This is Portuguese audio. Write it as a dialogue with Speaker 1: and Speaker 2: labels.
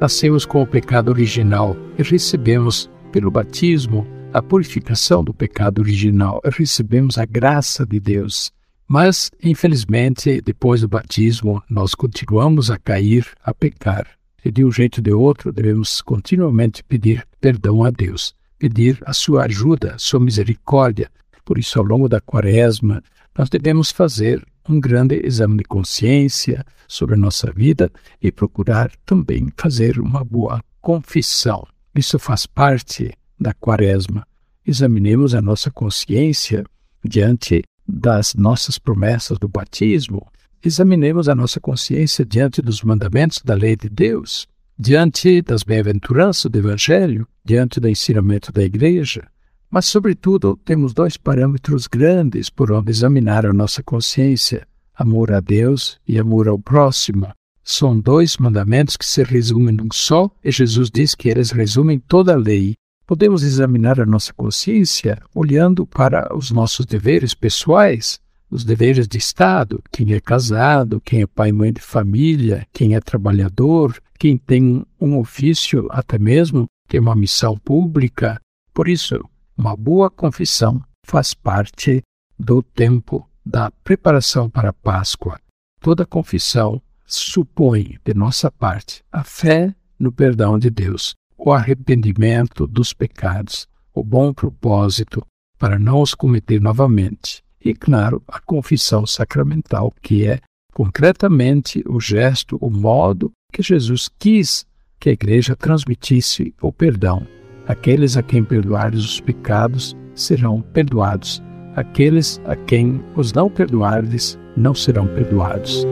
Speaker 1: nascemos com o pecado original e recebemos, pelo batismo, a purificação do pecado original, recebemos a graça de Deus. Mas, infelizmente, depois do batismo, nós continuamos a cair, a pecar. E de um jeito ou de outro, devemos continuamente pedir perdão a Deus, pedir a sua ajuda, a sua misericórdia. Por isso, ao longo da quaresma, nós devemos fazer um grande exame de consciência sobre a nossa vida e procurar também fazer uma boa confissão. Isso faz parte da quaresma. Examinemos a nossa consciência diante das nossas promessas do batismo. Examinemos a nossa consciência diante dos mandamentos da lei de Deus, diante das bem-aventuranças do Evangelho, diante do ensinamento da Igreja. Mas, sobretudo, temos dois parâmetros grandes por onde examinar a nossa consciência: amor a Deus e amor ao próximo. São dois mandamentos que se resumem num só, e Jesus diz que eles resumem toda a lei. Podemos examinar a nossa consciência olhando para os nossos deveres pessoais, os deveres de Estado, quem é casado, quem é pai e mãe de família, quem é trabalhador, quem tem um ofício, até mesmo tem uma missão pública. Por isso, uma boa confissão faz parte do tempo da preparação para a Páscoa. Toda confissão supõe, de nossa parte, a fé no perdão de Deus, o arrependimento dos pecados, o bom propósito para não os cometer novamente. E, claro, a confissão sacramental, que é concretamente o gesto, o modo que Jesus quis que a igreja transmitisse o perdão Aqueles a quem perdoares os pecados serão perdoados. Aqueles a quem os não perdoares não serão perdoados.